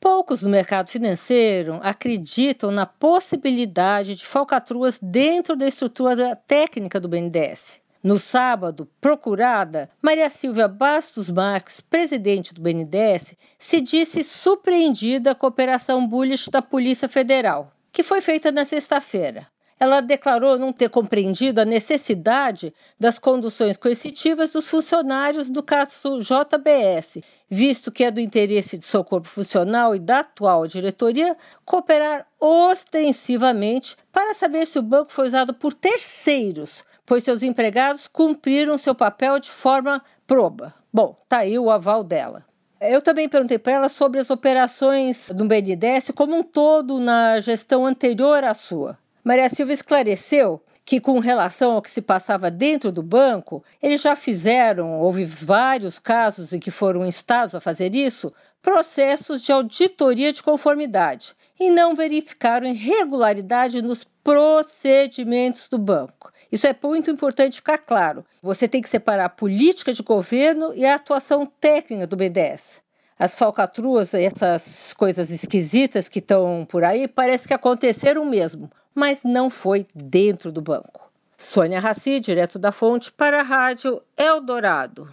Poucos no mercado financeiro acreditam na possibilidade de falcatruas dentro da estrutura técnica do BNDES. No sábado, procurada, Maria Silvia Bastos Marques, presidente do BNDES, se disse surpreendida com a operação bullish da Polícia Federal, que foi feita na sexta-feira. Ela declarou não ter compreendido a necessidade das conduções coercitivas dos funcionários do caso JBS, visto que é do interesse de seu corpo funcional e da atual diretoria cooperar ostensivamente para saber se o banco foi usado por terceiros pois seus empregados cumpriram seu papel de forma proba. Bom, tá aí o aval dela. Eu também perguntei para ela sobre as operações do BNDES como um todo na gestão anterior à sua. Maria Silva esclareceu que, com relação ao que se passava dentro do banco, eles já fizeram, houve vários casos em que foram instados a fazer isso, processos de auditoria de conformidade e não verificaram irregularidade nos procedimentos do banco. Isso é muito importante ficar claro. Você tem que separar a política de governo e a atuação técnica do BDS. As falcatruas, essas coisas esquisitas que estão por aí, parece que aconteceram mesmo, mas não foi dentro do banco. Sônia Raci, direto da fonte, para a Rádio Eldorado.